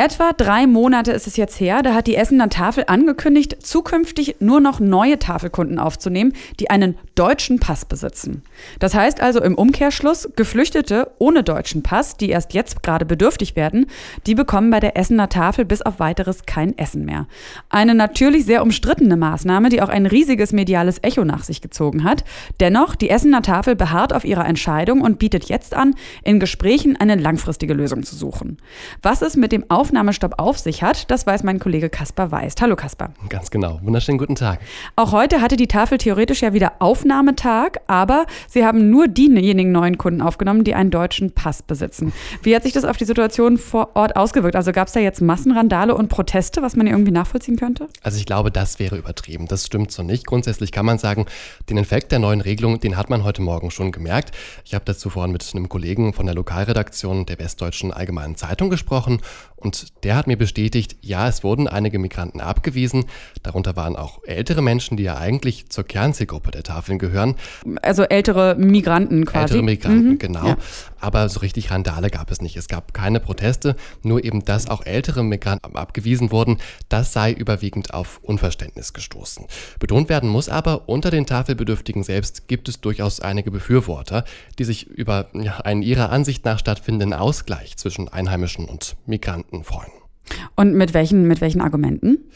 Etwa drei Monate ist es jetzt her, da hat die Essener Tafel angekündigt, zukünftig nur noch neue Tafelkunden aufzunehmen, die einen deutschen Pass besitzen. Das heißt also im Umkehrschluss, Geflüchtete ohne deutschen Pass, die erst jetzt gerade bedürftig werden, die bekommen bei der Essener Tafel bis auf weiteres kein Essen mehr. Eine natürlich sehr umstrittene Maßnahme, die auch ein riesiges mediales Echo nach sich gezogen hat. Dennoch, die Essener Tafel beharrt auf ihrer Entscheidung und bietet jetzt an, in Gesprächen eine langfristige Lösung zu suchen. Was es mit dem Auf Aufnahmestopp auf sich hat, das weiß mein Kollege Kaspar Weist. Hallo Kaspar. Ganz genau. Wunderschönen guten Tag. Auch heute hatte die Tafel theoretisch ja wieder Aufnahmetag, aber sie haben nur diejenigen neuen Kunden aufgenommen, die einen deutschen Pass besitzen. Wie hat sich das auf die Situation vor Ort ausgewirkt? Also gab es da jetzt Massenrandale und Proteste, was man irgendwie nachvollziehen könnte? Also ich glaube, das wäre übertrieben. Das stimmt so nicht. Grundsätzlich kann man sagen, den Effekt der neuen Regelung, den hat man heute Morgen schon gemerkt. Ich habe dazu vorhin mit einem Kollegen von der Lokalredaktion der Westdeutschen Allgemeinen Zeitung gesprochen und der hat mir bestätigt, ja, es wurden einige Migranten abgewiesen. Darunter waren auch ältere Menschen, die ja eigentlich zur Kernzielgruppe der Tafeln gehören. Also ältere Migranten quasi. Ältere Migranten, mhm. genau. Ja. Aber so richtig Randale gab es nicht. Es gab keine Proteste, nur eben, dass auch ältere Migranten abgewiesen wurden, das sei überwiegend auf Unverständnis gestoßen. Betont werden muss aber, unter den Tafelbedürftigen selbst gibt es durchaus einige Befürworter, die sich über einen ihrer Ansicht nach stattfindenden Ausgleich zwischen Einheimischen und Migranten freuen. Und mit welchen, mit welchen Argumenten?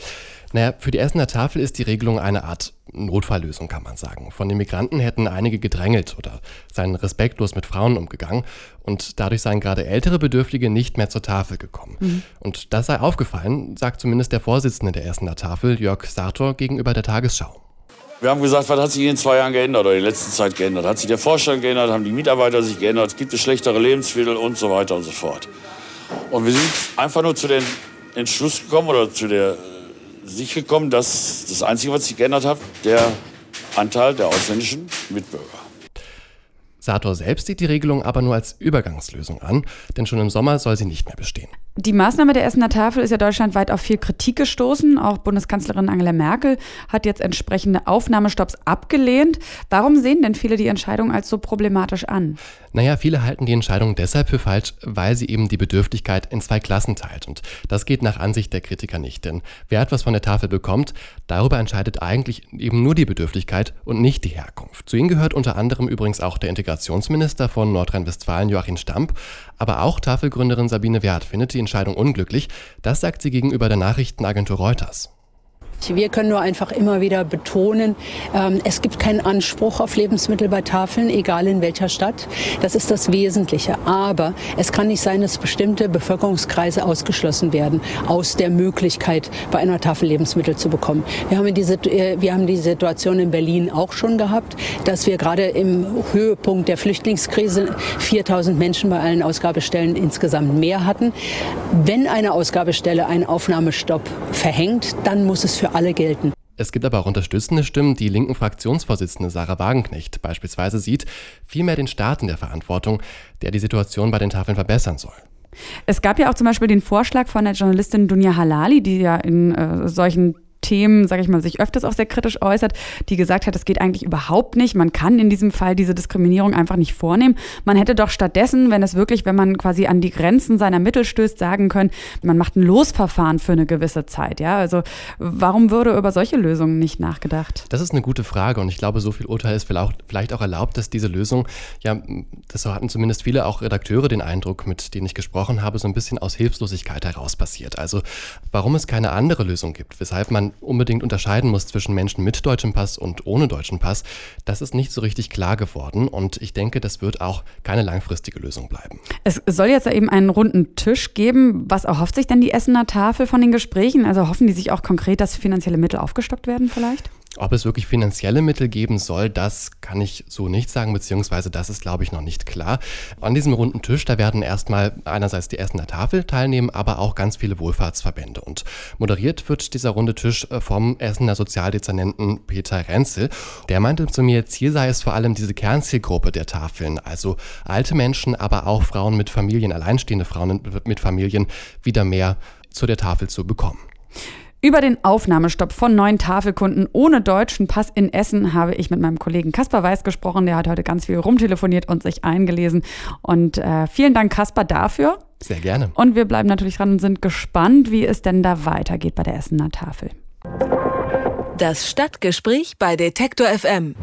Naja, für die Essener Tafel ist die Regelung eine Art Notfalllösung, kann man sagen. Von den Migranten hätten einige gedrängelt oder seien respektlos mit Frauen umgegangen und dadurch seien gerade ältere Bedürftige nicht mehr zur Tafel gekommen. Mhm. Und das sei aufgefallen, sagt zumindest der Vorsitzende der Essener Tafel, Jörg Sartor, gegenüber der Tagesschau. Wir haben gesagt, was hat sich in den zwei Jahren geändert oder in der letzten Zeit geändert? Hat sich der Vorstand geändert? Haben die Mitarbeiter sich geändert? Gibt es schlechtere Lebensmittel und so weiter und so fort? Und wir sind einfach nur zu dem Entschluss gekommen oder zu der sich gekommen, dass das Einzige, was sich geändert hat, der Anteil der ausländischen Mitbürger. Sator selbst sieht die Regelung aber nur als Übergangslösung an, denn schon im Sommer soll sie nicht mehr bestehen. Die Maßnahme der Essener Tafel ist ja deutschlandweit auf viel Kritik gestoßen. Auch Bundeskanzlerin Angela Merkel hat jetzt entsprechende Aufnahmestopps abgelehnt. Warum sehen denn viele die Entscheidung als so problematisch an? Naja, viele halten die Entscheidung deshalb für falsch, weil sie eben die Bedürftigkeit in zwei Klassen teilt. Und das geht nach Ansicht der Kritiker nicht. Denn wer etwas von der Tafel bekommt, darüber entscheidet eigentlich eben nur die Bedürftigkeit und nicht die Herkunft. Zu ihnen gehört unter anderem übrigens auch der Integrationsminister von Nordrhein-Westfalen, Joachim Stamp. Aber auch Tafelgründerin Sabine Wert findet die Entscheidung unglücklich. Das sagt sie gegenüber der Nachrichtenagentur Reuters. Wir können nur einfach immer wieder betonen, ähm, es gibt keinen Anspruch auf Lebensmittel bei Tafeln, egal in welcher Stadt. Das ist das Wesentliche. Aber es kann nicht sein, dass bestimmte Bevölkerungskreise ausgeschlossen werden aus der Möglichkeit, bei einer Tafel Lebensmittel zu bekommen. Wir haben, diese, äh, wir haben die Situation in Berlin auch schon gehabt, dass wir gerade im Höhepunkt der Flüchtlingskrise 4000 Menschen bei allen Ausgabestellen insgesamt mehr hatten. Wenn eine Ausgabestelle einen Aufnahmestopp verhängt, dann muss es für alle gelten. Es gibt aber auch unterstützende Stimmen. Die linken Fraktionsvorsitzende Sarah Wagenknecht beispielsweise sieht vielmehr den Staat in der Verantwortung, der die Situation bei den Tafeln verbessern soll. Es gab ja auch zum Beispiel den Vorschlag von der Journalistin Dunja Halali, die ja in äh, solchen Themen, sage ich mal, sich öfters auch sehr kritisch äußert, die gesagt hat, das geht eigentlich überhaupt nicht. Man kann in diesem Fall diese Diskriminierung einfach nicht vornehmen. Man hätte doch stattdessen, wenn es wirklich, wenn man quasi an die Grenzen seiner Mittel stößt, sagen können, man macht ein Losverfahren für eine gewisse Zeit. Ja, also warum würde über solche Lösungen nicht nachgedacht? Das ist eine gute Frage und ich glaube, so viel Urteil ist vielleicht auch erlaubt, dass diese Lösung, ja, das hatten zumindest viele auch Redakteure den Eindruck, mit denen ich gesprochen habe, so ein bisschen aus Hilflosigkeit heraus passiert. Also warum es keine andere Lösung gibt, weshalb man unbedingt unterscheiden muss zwischen Menschen mit deutschem Pass und ohne deutschen Pass, das ist nicht so richtig klar geworden und ich denke, das wird auch keine langfristige Lösung bleiben. Es soll jetzt eben einen runden Tisch geben. Was erhofft sich denn die Essener Tafel von den Gesprächen? Also hoffen die sich auch konkret, dass finanzielle Mittel aufgestockt werden vielleicht? Ob es wirklich finanzielle Mittel geben soll, das kann ich so nicht sagen, beziehungsweise das ist, glaube ich, noch nicht klar. An diesem runden Tisch, da werden erstmal einerseits die Essener Tafel teilnehmen, aber auch ganz viele Wohlfahrtsverbände. Und moderiert wird dieser runde Tisch äh, vom Essener Sozialdezernenten Peter Renzel. Der meinte zu mir, Ziel sei es vor allem diese Kernzielgruppe der Tafeln, also alte Menschen, aber auch Frauen mit Familien, alleinstehende Frauen mit Familien, wieder mehr zu der Tafel zu bekommen. Über den Aufnahmestopp von neuen Tafelkunden ohne deutschen Pass in Essen habe ich mit meinem Kollegen Kaspar Weiß gesprochen. Der hat heute ganz viel rumtelefoniert und sich eingelesen. Und äh, vielen Dank, Kaspar, dafür. Sehr gerne. Und wir bleiben natürlich dran und sind gespannt, wie es denn da weitergeht bei der Essener Tafel. Das Stadtgespräch bei Detektor FM.